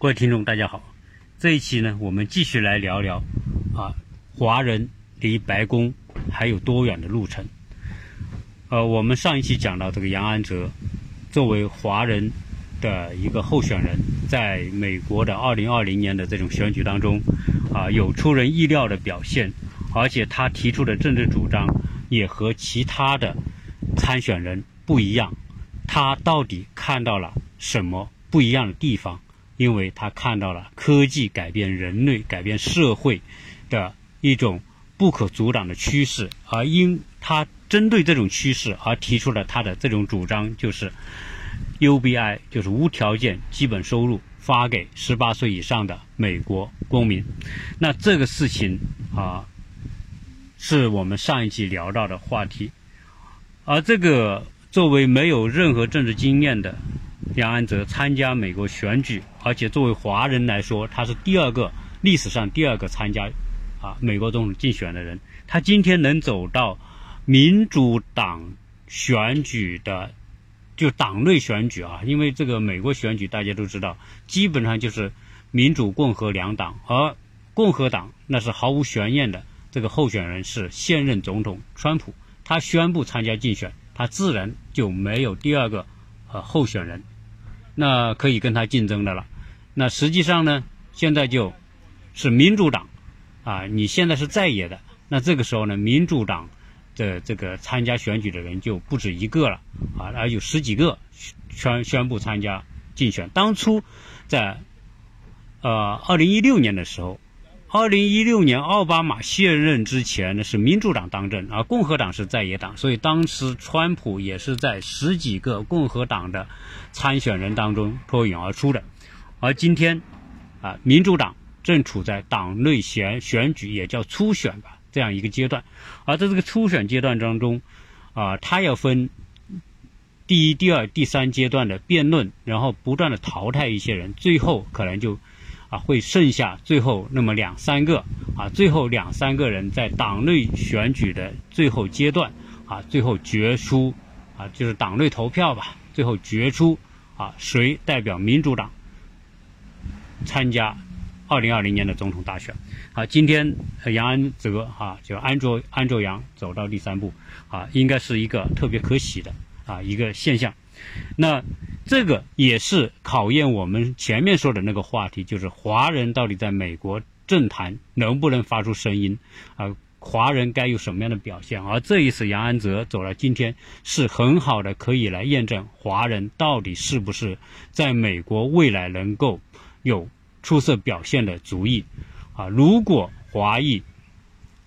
各位听众，大家好。这一期呢，我们继续来聊聊啊，华人离白宫还有多远的路程？呃，我们上一期讲到这个杨安泽作为华人的一个候选人，在美国的二零二零年的这种选举当中啊，有出人意料的表现，而且他提出的政治主张也和其他的参选人不一样。他到底看到了什么不一样的地方？因为他看到了科技改变人类、改变社会的一种不可阻挡的趋势，而因他针对这种趋势而提出了他的这种主张，就是 UBI，就是无条件基本收入发给十八岁以上的美国公民。那这个事情啊，是我们上一集聊到的话题，而这个作为没有任何政治经验的。杨安泽参加美国选举，而且作为华人来说，他是第二个历史上第二个参加啊美国总统竞选的人。他今天能走到民主党选举的就党内选举啊，因为这个美国选举大家都知道，基本上就是民主共和两党，而共和党那是毫无悬念的，这个候选人是现任总统川普。他宣布参加竞选，他自然就没有第二个呃候选人。那可以跟他竞争的了。那实际上呢，现在就是民主党啊，你现在是在野的，那这个时候呢，民主党的这个参加选举的人就不止一个了啊，而有十几个宣宣布参加竞选。当初在呃二零一六年的时候。二零一六年奥巴马卸任之前呢，是民主党当政，而共和党是在野党，所以当时川普也是在十几个共和党的参选人当中脱颖而出的。而今天，啊，民主党正处在党内选选举，也叫初选吧，这样一个阶段。而在这个初选阶段当中，啊，他要分第一、第二、第三阶段的辩论，然后不断的淘汰一些人，最后可能就。啊，会剩下最后那么两三个啊，最后两三个人在党内选举的最后阶段啊，最后决出啊，就是党内投票吧，最后决出啊，谁代表民主党参加二零二零年的总统大选。啊，今天杨安泽啊，就安卓安卓杨走到第三步啊，应该是一个特别可喜的啊一个现象。那。这个也是考验我们前面说的那个话题，就是华人到底在美国政坛能不能发出声音啊？华人该有什么样的表现？而这一次杨安泽走了，今天是很好的，可以来验证华人到底是不是在美国未来能够有出色表现的主意啊？如果华裔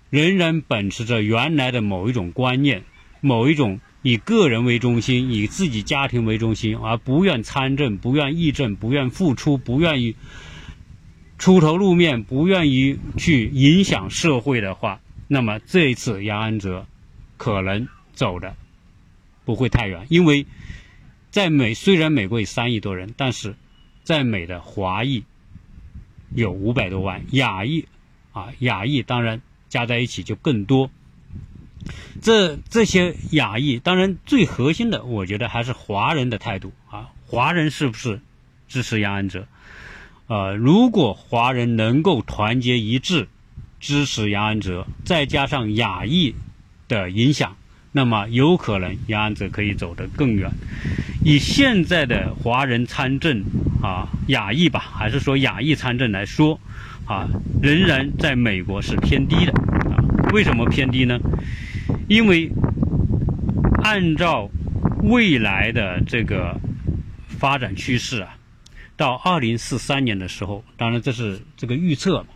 仍然秉持着原来的某一种观念，某一种。以个人为中心，以自己家庭为中心，而不愿参政、不愿议政、不愿付出、不愿意出头露面、不愿意去影响社会的话，那么这一次杨安泽可能走的不会太远。因为在美，虽然美国有三亿多人，但是在美的华裔有五百多万，亚裔啊，亚裔当然加在一起就更多。这这些亚裔，当然最核心的，我觉得还是华人的态度啊。华人是不是支持杨安泽？呃，如果华人能够团结一致支持杨安泽，再加上亚裔的影响，那么有可能杨安泽可以走得更远。以现在的华人参政啊，亚裔吧，还是说亚裔参政来说啊，仍然在美国是偏低的啊。为什么偏低呢？因为按照未来的这个发展趋势啊，到二零四三年的时候，当然这是这个预测嘛。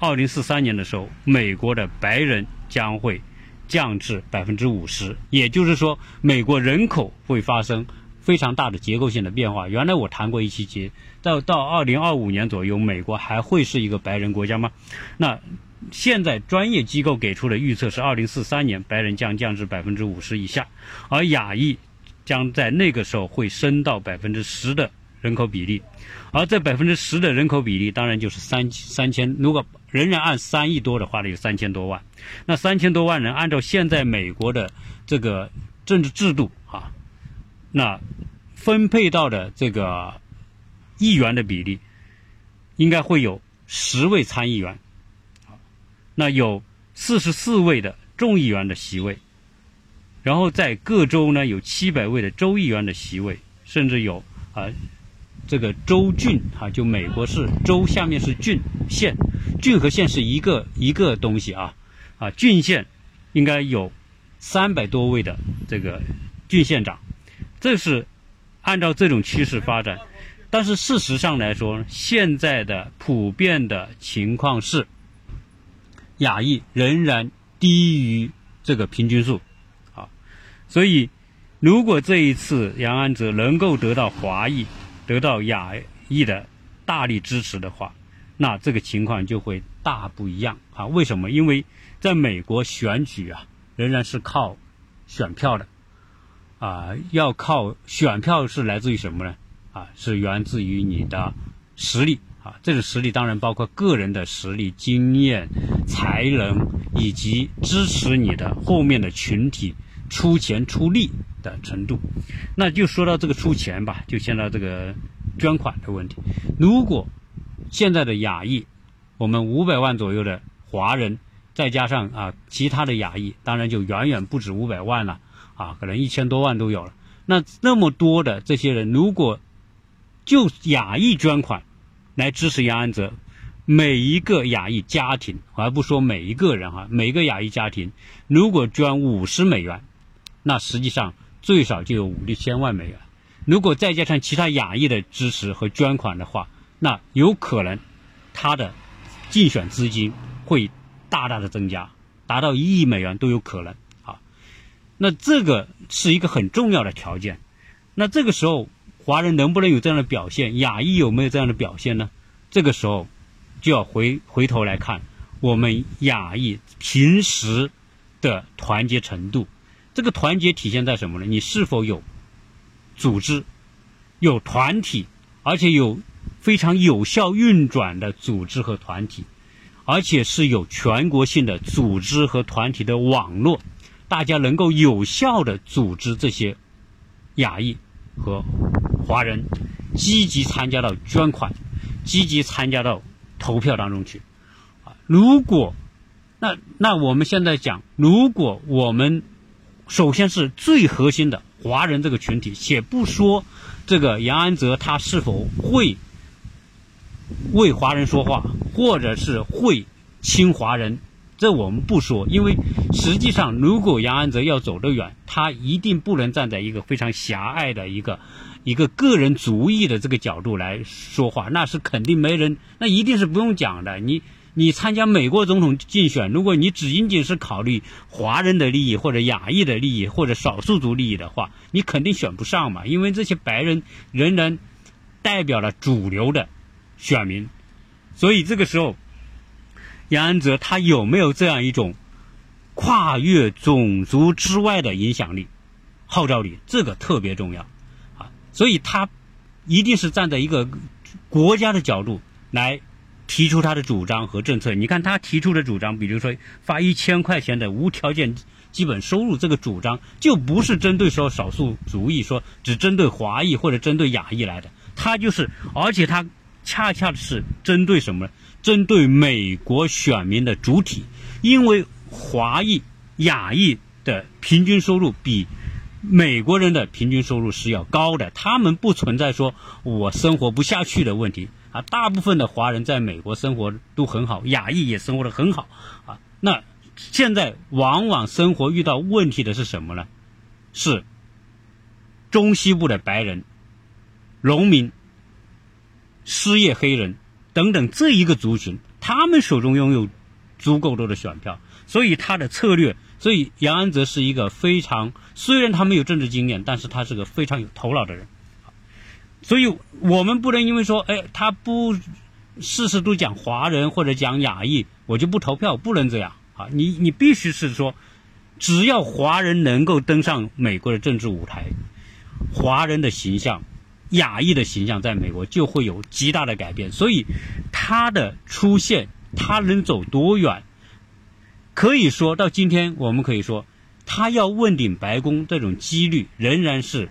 二零四三年的时候，美国的白人将会降至百分之五十，也就是说，美国人口会发生非常大的结构性的变化。原来我谈过一期节，到到二零二五年左右，美国还会是一个白人国家吗？那？现在专业机构给出的预测是，二零四三年白人将降至百分之五十以下，而亚裔将在那个时候会升到百分之十的人口比例，而这百分之十的人口比例，当然就是三三千。如果仍然按三亿多的话呢，有三千多万。那三千多万人，按照现在美国的这个政治制度啊，那分配到的这个议员的比例。应该会有十位参议员，那有四十四位的众议员的席位，然后在各州呢有七百位的州议员的席位，甚至有啊这个州郡啊，就美国是州下面是郡县，郡和县是一个一个东西啊啊郡县应该有三百多位的这个郡县长，这是按照这种趋势发展。但是事实上来说，现在的普遍的情况是，亚裔仍然低于这个平均数，啊，所以如果这一次杨安泽能够得到华裔、得到亚裔的大力支持的话，那这个情况就会大不一样啊！为什么？因为在美国选举啊，仍然是靠选票的，啊，要靠选票是来自于什么呢？啊，是源自于你的实力啊，这种实力当然包括个人的实力、经验、才能，以及支持你的后面的群体出钱出力的程度。那就说到这个出钱吧，就现在这个捐款的问题。如果现在的亚裔，我们五百万左右的华人，再加上啊其他的亚裔，当然就远远不止五百万了啊，可能一千多万都有了。那那么多的这些人，如果就亚裔捐款来支持杨安泽，每一个亚裔家庭，而不说每一个人哈，每个亚裔家庭如果捐五十美元，那实际上最少就有五六千万美元。如果再加上其他亚裔的支持和捐款的话，那有可能他的竞选资金会大大的增加，达到一亿美元都有可能啊。那这个是一个很重要的条件。那这个时候。华人能不能有这样的表现？亚裔有没有这样的表现呢？这个时候就要回回头来看我们亚裔平时的团结程度。这个团结体现在什么呢？你是否有组织、有团体，而且有非常有效运转的组织和团体，而且是有全国性的组织和团体的网络，大家能够有效的组织这些亚裔和。华人积极参加到捐款，积极参加到投票当中去，啊，如果那那我们现在讲，如果我们首先是最核心的华人这个群体，且不说这个杨安泽他是否会为华人说话，或者是会亲华人，这我们不说，因为实际上如果杨安泽要走得远，他一定不能站在一个非常狭隘的一个。一个个人主义的这个角度来说话，那是肯定没人，那一定是不用讲的。你你参加美国总统竞选，如果你只仅仅是考虑华人的利益或者亚裔的利益或者少数族利益的话，你肯定选不上嘛。因为这些白人仍然代表了主流的选民，所以这个时候，杨安泽他有没有这样一种跨越种族之外的影响力、号召力，这个特别重要。所以他一定是站在一个国家的角度来提出他的主张和政策。你看他提出的主张，比如说发一千块钱的无条件基本收入，这个主张就不是针对说少数族裔，说只针对华裔或者针对亚裔来的。他就是，而且他恰恰是针对什么呢？针对美国选民的主体，因为华裔、亚裔的平均收入比。美国人的平均收入是要高的，他们不存在说我生活不下去的问题啊。大部分的华人在美国生活都很好，亚裔也生活的很好啊。那现在往往生活遇到问题的是什么呢？是中西部的白人、农民、失业黑人等等这一个族群，他们手中拥有足够多的选票，所以他的策略。所以杨安泽是一个非常，虽然他没有政治经验，但是他是个非常有头脑的人。所以我们不能因为说，哎，他不事事都讲华人或者讲亚裔，我就不投票，不能这样啊！你你必须是说，只要华人能够登上美国的政治舞台，华人的形象、亚裔的形象在美国就会有极大的改变。所以他的出现，他能走多远？可以说到今天，我们可以说，他要问鼎白宫这种几率仍然是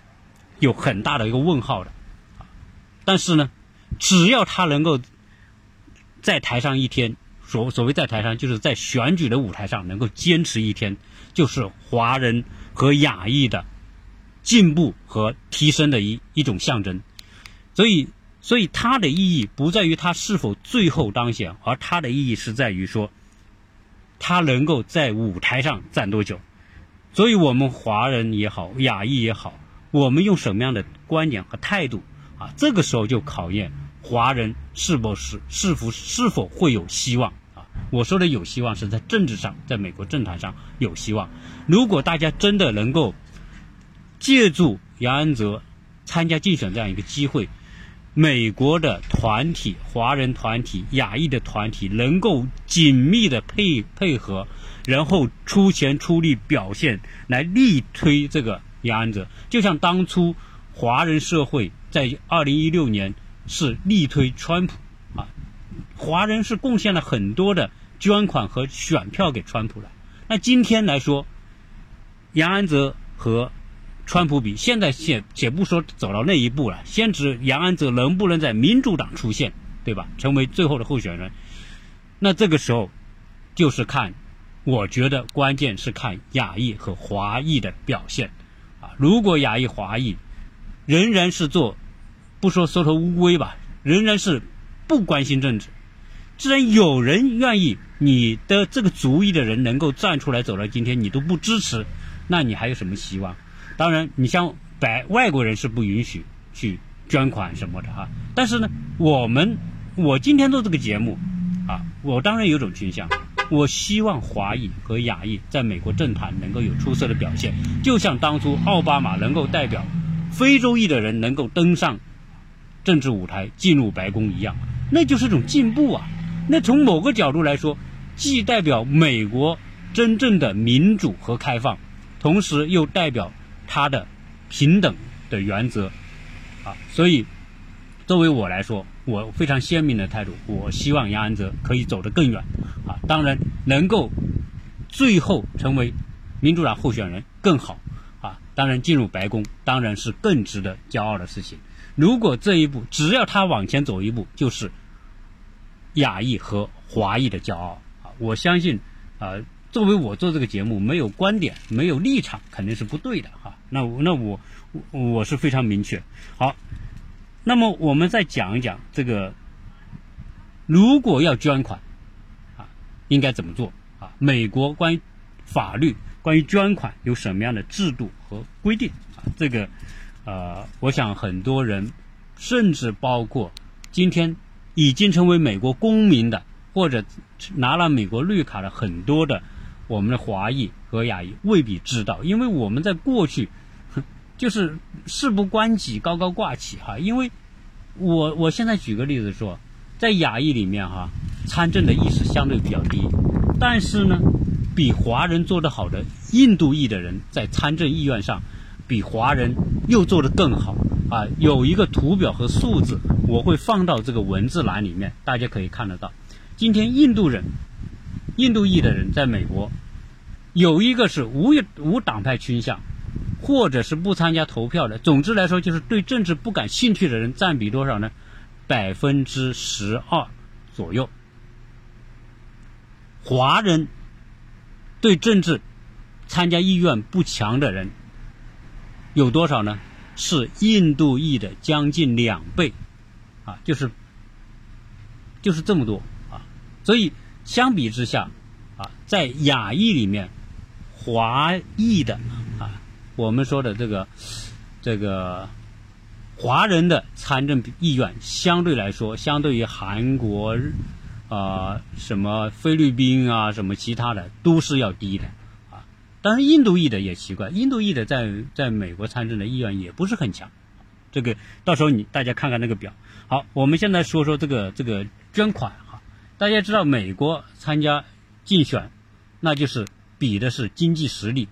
有很大的一个问号的。但是呢，只要他能够在台上一天，所所谓在台上，就是在选举的舞台上能够坚持一天，就是华人和亚裔的进步和提升的一一种象征。所以，所以它的意义不在于它是否最后当选，而它的意义是在于说，它能够在舞台上站多久。所以我们华人也好，亚裔也好，我们用什么样的观点和态度啊？这个时候就考验。华人是否是是否是否会有希望啊？我说的有希望是在政治上，在美国政坛上有希望。如果大家真的能够借助杨安泽参加竞选这样一个机会，美国的团体、华人团体、亚裔的团体能够紧密的配配合，然后出钱出力表现来力推这个杨安泽，就像当初华人社会在二零一六年。是力推川普啊，华人是贡献了很多的捐款和选票给川普的。那今天来说，杨安泽和川普比，现在先且不说走到那一步了，先指杨安泽能不能在民主党出现，对吧？成为最后的候选人。那这个时候就是看，我觉得关键是看亚裔和华裔的表现啊。如果亚裔、华裔仍然是做。不说缩头乌龟吧，仍然是不关心政治。既然有人愿意，你的这个族裔的人能够站出来走到今天，你都不支持，那你还有什么希望？当然，你像白外国人是不允许去捐款什么的哈。但是呢，我们我今天做这个节目啊，我当然有种倾向，我希望华裔和亚裔在美国政坛能够有出色的表现，就像当初奥巴马能够代表非洲裔的人能够登上。政治舞台进入白宫一样，那就是一种进步啊！那从某个角度来说，既代表美国真正的民主和开放，同时又代表他的平等的原则啊！所以，作为我来说，我非常鲜明的态度，我希望杨安泽可以走得更远啊！当然，能够最后成为民主党候选人更好啊！当然，进入白宫当然是更值得骄傲的事情。如果这一步，只要他往前走一步，就是亚裔和华裔的骄傲啊！我相信，啊，作为我做这个节目，没有观点，没有立场，肯定是不对的哈。那那我我是非常明确。好，那么我们再讲一讲这个，如果要捐款啊，应该怎么做啊？美国关于法律关于捐款有什么样的制度和规定啊？这个。呃，我想很多人，甚至包括今天已经成为美国公民的，或者拿了美国绿卡的很多的我们的华裔和亚裔，未必知道，因为我们在过去就是事不关己，高高挂起哈。因为我我现在举个例子说，在亚裔里面哈，参政的意识相对比较低，但是呢，比华人做得好的印度裔的人在参政意愿上。比华人又做得更好啊！有一个图表和数字，我会放到这个文字栏里面，大家可以看得到。今天印度人、印度裔的人在美国，有一个是无无党派倾向，或者是不参加投票的。总之来说，就是对政治不感兴趣的人占比多少呢？百分之十二左右。华人对政治参加意愿不强的人。有多少呢？是印度裔的将近两倍，啊，就是就是这么多啊。所以相比之下，啊，在亚裔里面，华裔的，我们说的这个这个华人的参政意愿，相对来说，相对于韩国啊、什么菲律宾啊、什么其他的，都是要低的。啊。但是，印度裔的也奇怪，印度裔的在在美国参政的意愿也不是很强。这个到时候你大家看看那个表。好，我们现在说说这个这个捐款哈。大家知道，美国参加竞选，那就是比的是经济实力。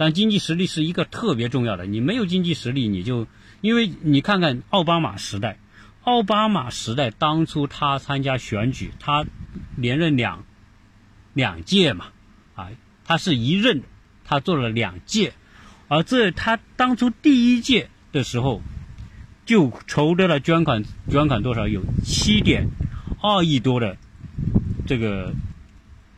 但经济实力是一个特别重要的，你没有经济实力，你就因为你看看奥巴马时代，奥巴马时代当初他参加选举，他连任两两届嘛，啊。他是一任，他做了两届，而这他当初第一届的时候，就筹得了捐款，捐款多少？有七点二亿多的这个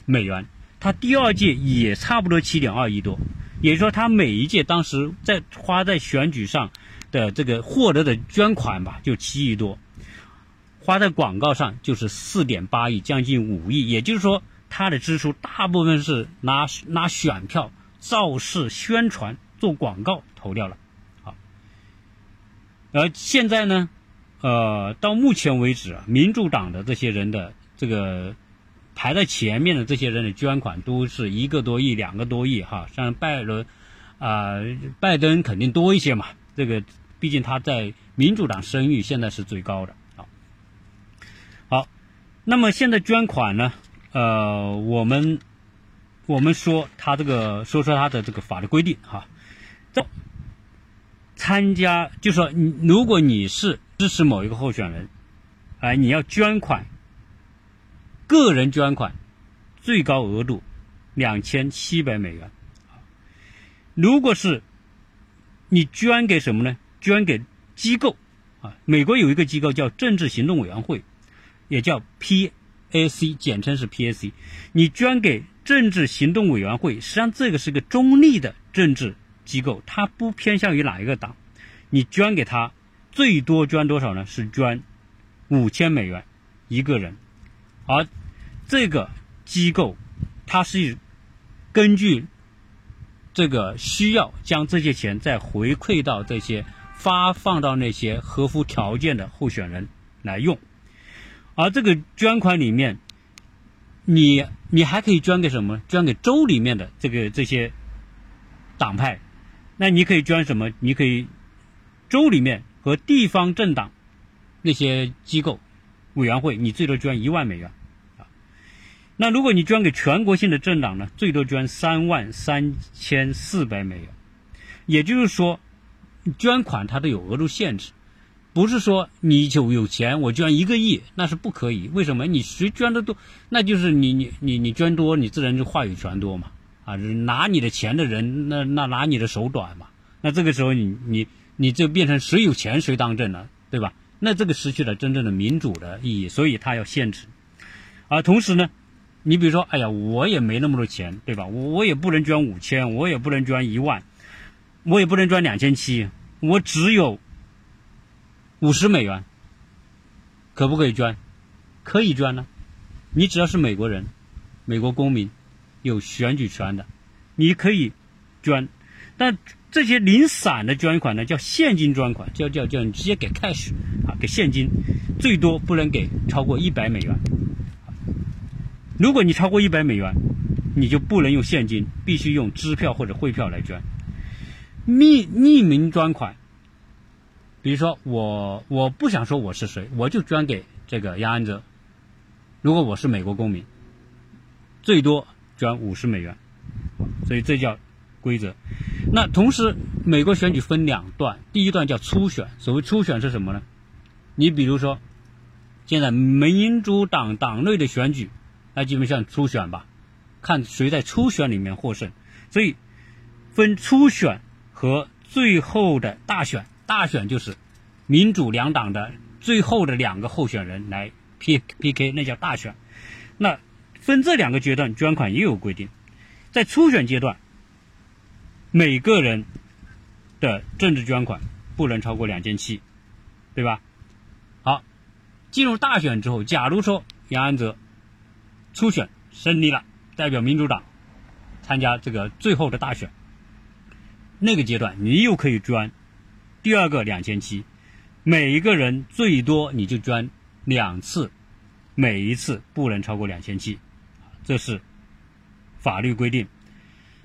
美元，他第二届也差不多七点二亿多，也就是说他每一届当时在花在选举上的这个获得的捐款吧，就七亿多，花在广告上就是四点八亿，将近五亿，也就是说他的支出大部分是拿拿选票、造势、宣传、做广告投掉了，好，而现在呢？呃，到目前为止啊，民主党的这些人的这个排在前面的这些人的捐款都是一个多亿、两个多亿哈。像拜伦啊，拜登肯定多一些嘛。这个毕竟他在民主党声誉现在是最高的啊。好，那么现在捐款呢？呃，我们我们说他这个说说他的这个法律规定哈。这参加就说如果你是。支持某一个候选人，哎，你要捐款，个人捐款，最高额度两千七百美元。如果是你捐给什么呢？捐给机构啊，美国有一个机构叫政治行动委员会，也叫 PAC，简称是 PAC。你捐给政治行动委员会，实际上这个是个中立的政治机构，它不偏向于哪一个党，你捐给他。最多捐多少呢？是捐五千美元一个人，而这个机构它是根据这个需要将这些钱再回馈到这些发放到那些合乎条件的候选人来用，而这个捐款里面，你你还可以捐给什么？捐给州里面的这个这些党派，那你可以捐什么？你可以州里面。和地方政党那些机构委员会，你最多捐一万美元。那如果你捐给全国性的政党呢，最多捐三万三千四百美元。也就是说，捐款它都有额度限制，不是说你就有钱我捐一个亿那是不可以。为什么？你谁捐的多，那就是你你你你捐多，你自然就话语权多嘛啊！拿你的钱的人，那那拿你的手短嘛。那这个时候你你。你就变成谁有钱谁当政了，对吧？那这个失去了真正的民主的意义，所以它要限制。而同时呢，你比如说，哎呀，我也没那么多钱，对吧？我我也不能捐五千，我也不能捐一万，我也不能捐两千七，我只有五十美元，可不可以捐？可以捐呢。你只要是美国人，美国公民，有选举权的，你可以捐，但。这些零散的捐款呢，叫现金捐款，叫叫叫你直接给 cash 啊，给现金，最多不能给超过一百美元。如果你超过一百美元，你就不能用现金，必须用支票或者汇票来捐。匿匿名捐款，比如说我我不想说我是谁，我就捐给这个杨安泽。如果我是美国公民，最多捐五十美元，所以这叫规则。那同时，美国选举分两段，第一段叫初选。所谓初选是什么呢？你比如说，现在民主党党内的选举，那基本上初选吧，看谁在初选里面获胜。所以分初选和最后的大选。大选就是民主两党的最后的两个候选人来 P P K，那叫大选。那分这两个阶段捐款也有规定，在初选阶段。每个人的政治捐款不能超过两千七，对吧？好，进入大选之后，假如说杨安泽初选胜利了，代表民主党参加这个最后的大选，那个阶段你又可以捐第二个两千七，每一个人最多你就捐两次，每一次不能超过两千七，这是法律规定。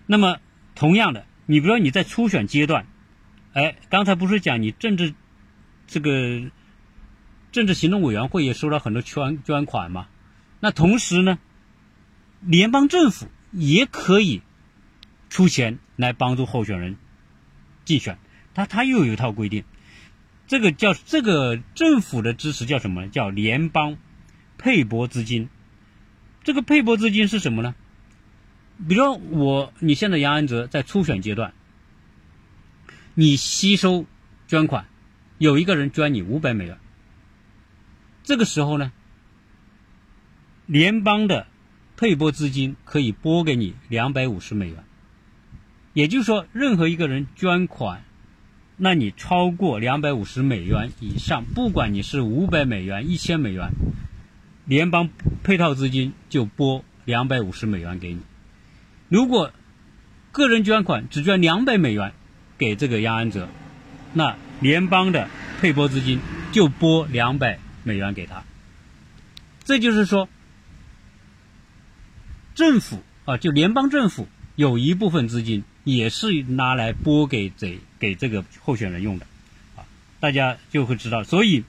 那么同样的。你比如说你在初选阶段，哎，刚才不是讲你政治这个政治行动委员会也收了很多捐捐款吗？那同时呢，联邦政府也可以出钱来帮助候选人竞选，他他又有一套规定，这个叫这个政府的支持叫什么？叫联邦配拨资金。这个配拨资金是什么呢？比如说我，你现在杨安泽在初选阶段，你吸收捐款，有一个人捐你五百美元，这个时候呢，联邦的配拨资金可以拨给你两百五十美元，也就是说，任何一个人捐款，那你超过两百五十美元以上，不管你是五百美元、一千美元，联邦配套资金就拨两百五十美元给你。如果个人捐款只捐两百美元给这个杨安泽，那联邦的配拨资金就拨两百美元给他。这就是说，政府啊，就联邦政府有一部分资金也是拿来拨给这给这个候选人用的，啊，大家就会知道。所以，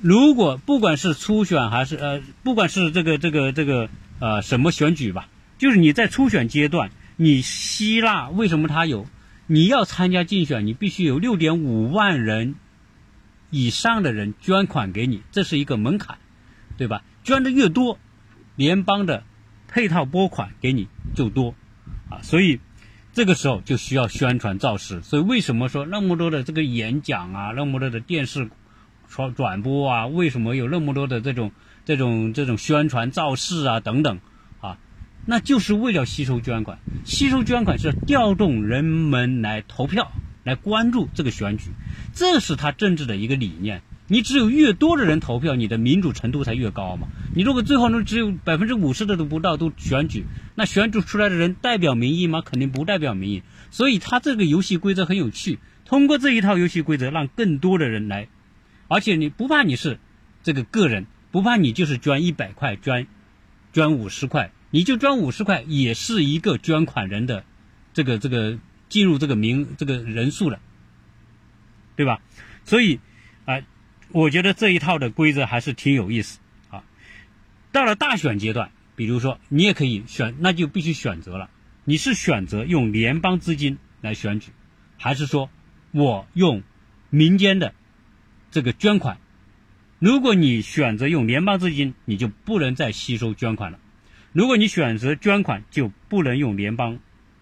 如果不管是初选还是呃，不管是这个这个这个呃什么选举吧，就是你在初选阶段，你希腊为什么他有？你要参加竞选，你必须有六点五万人以上的人捐款给你，这是一个门槛，对吧？捐的越多，联邦的配套拨款给你就多，啊，所以这个时候就需要宣传造势。所以为什么说那么多的这个演讲啊，那么多的电视传转播啊，为什么有那么多的这种这种这种宣传造势啊等等？啊那就是为了吸收捐款，吸收捐款是调动人们来投票、来关注这个选举，这是他政治的一个理念。你只有越多的人投票，你的民主程度才越高嘛。你如果最后呢只有百分之五十的都不到都选举，那选举出来的人代表民意吗？肯定不代表民意。所以他这个游戏规则很有趣，通过这一套游戏规则，让更多的人来，而且你不怕你是这个个人，不怕你就是捐一百块、捐捐五十块。你就捐五十块，也是一个捐款人的这个这个进入这个名这个人数了，对吧？所以啊，我觉得这一套的规则还是挺有意思啊。到了大选阶段，比如说你也可以选，那就必须选择了，你是选择用联邦资金来选举，还是说我用民间的这个捐款？如果你选择用联邦资金，你就不能再吸收捐款了。如果你选择捐款，就不能用联邦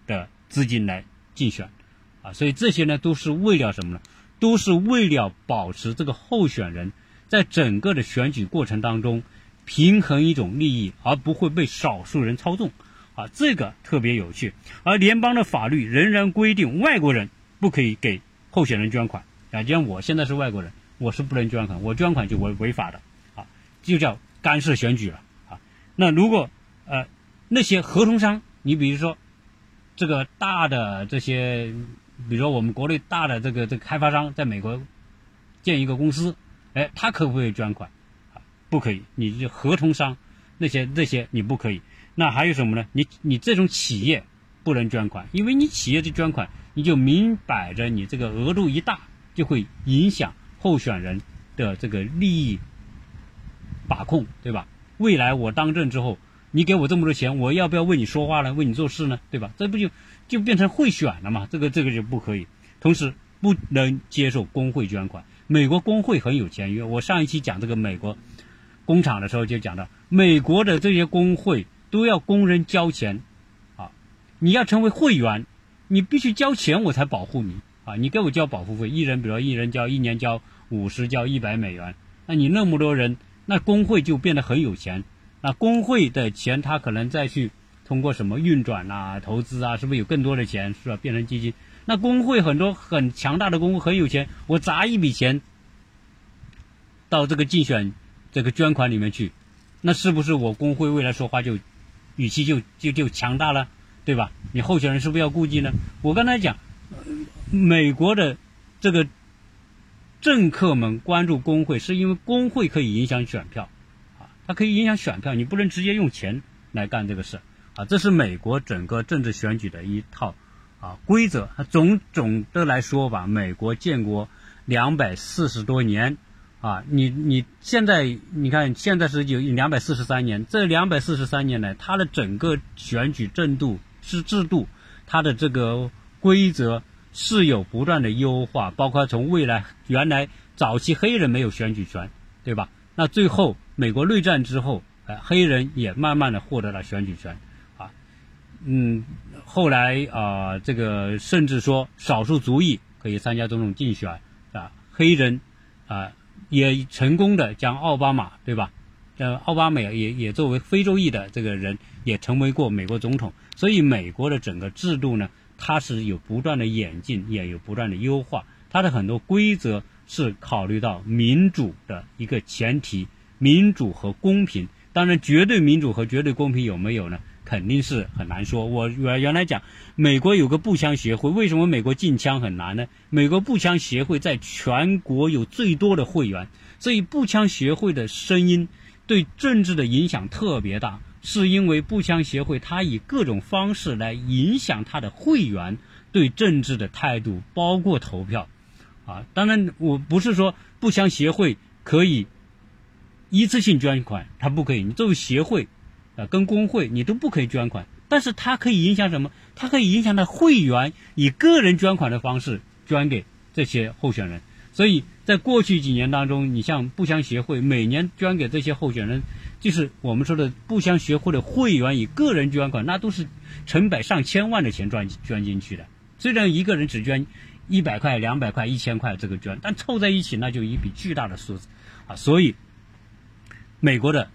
的资金来竞选，啊，所以这些呢都是为了什么呢？都是为了保持这个候选人在整个的选举过程当中平衡一种利益，而不会被少数人操纵，啊，这个特别有趣。而联邦的法律仍然规定外国人不可以给候选人捐款，啊，就像我现在是外国人，我是不能捐款，我捐款就违违法的，啊，就叫干涉选举了，啊，那如果呃，那些合同商，你比如说，这个大的这些，比如说我们国内大的这个这个开发商，在美国建一个公司，哎，他可不可以捐款？不可以，你就合同商那些那些你不可以。那还有什么呢？你你这种企业不能捐款，因为你企业的捐款，你就明摆着你这个额度一大，就会影响候选人的这个利益把控，对吧？未来我当政之后。你给我这么多钱，我要不要为你说话呢？为你做事呢？对吧？这不就就变成贿选了嘛？这个这个就不可以。同时，不能接受工会捐款。美国工会很有钱，因为我上一期讲这个美国工厂的时候就讲到，美国的这些工会都要工人交钱啊。你要成为会员，你必须交钱，我才保护你啊。你给我交保护费，一人比如一人交一年交五十，交一百美元，那你那么多人，那工会就变得很有钱。那工会的钱，他可能再去通过什么运转啊、投资啊，是不是有更多的钱，是吧？变成基金。那工会很多很强大的工会很有钱，我砸一笔钱到这个竞选这个捐款里面去，那是不是我工会未来说话就语气就就就强大了，对吧？你候选人是不是要顾忌呢？我刚才讲，美国的这个政客们关注工会，是因为工会可以影响选票啊。它可以影响选票，你不能直接用钱来干这个事啊！这是美国整个政治选举的一套啊规则。总总的来说吧，美国建国两百四十多年啊，你你现在你看现在是有两百四十三年，这两百四十三年来，它的整个选举制度是制度，它的这个规则是有不断的优化，包括从未来原来早期黑人没有选举权，对吧？那最后。美国内战之后，呃，黑人也慢慢的获得了选举权，嗯，后来啊，这个甚至说少数族裔可以参加总统竞选，啊，黑人啊也成功的将奥巴马对吧，呃，奥巴马也也作为非洲裔的这个人，也成为过美国总统。所以，美国的整个制度呢，它是有不断的演进，也有不断的优化。它的很多规则是考虑到民主的一个前提，民主和公平。当然，绝对民主和绝对公平有没有呢？肯定是很难说。我原原来讲，美国有个步枪协会，为什么美国禁枪很难呢？美国步枪协会在全国有最多的会员，所以步枪协会的声音对政治的影响特别大，是因为步枪协会它以各种方式来影响它的会员对政治的态度，包括投票。啊，当然我不是说步枪协会可以一次性捐款，它不可以。你作为协会。啊，跟工会你都不可以捐款，但是它可以影响什么？它可以影响他会员以个人捐款的方式捐给这些候选人。所以在过去几年当中，你像步枪协会每年捐给这些候选人，就是我们说的步枪协会的会员以个人捐款，那都是成百上千万的钱捐捐进去的。虽然一个人只捐一百块、两百块、一千块这个捐，但凑在一起那就一笔巨大的数字啊。所以美国的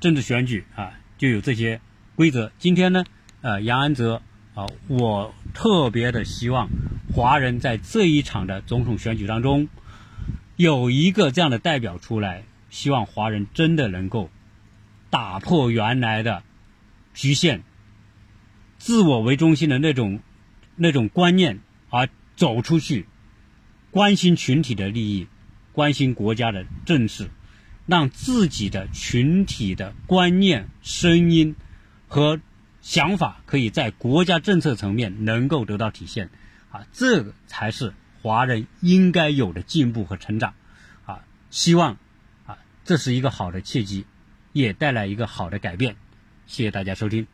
政治选举啊。就有这些规则。今天呢，呃，杨安泽啊，我特别的希望华人在这一场的总统选举当中有一个这样的代表出来，希望华人真的能够打破原来的局限、自我为中心的那种那种观念，而走出去，关心群体的利益，关心国家的政事。让自己的群体的观念、声音和想法，可以在国家政策层面能够得到体现，啊，这个才是华人应该有的进步和成长，啊，希望啊，这是一个好的契机，也带来一个好的改变。谢谢大家收听。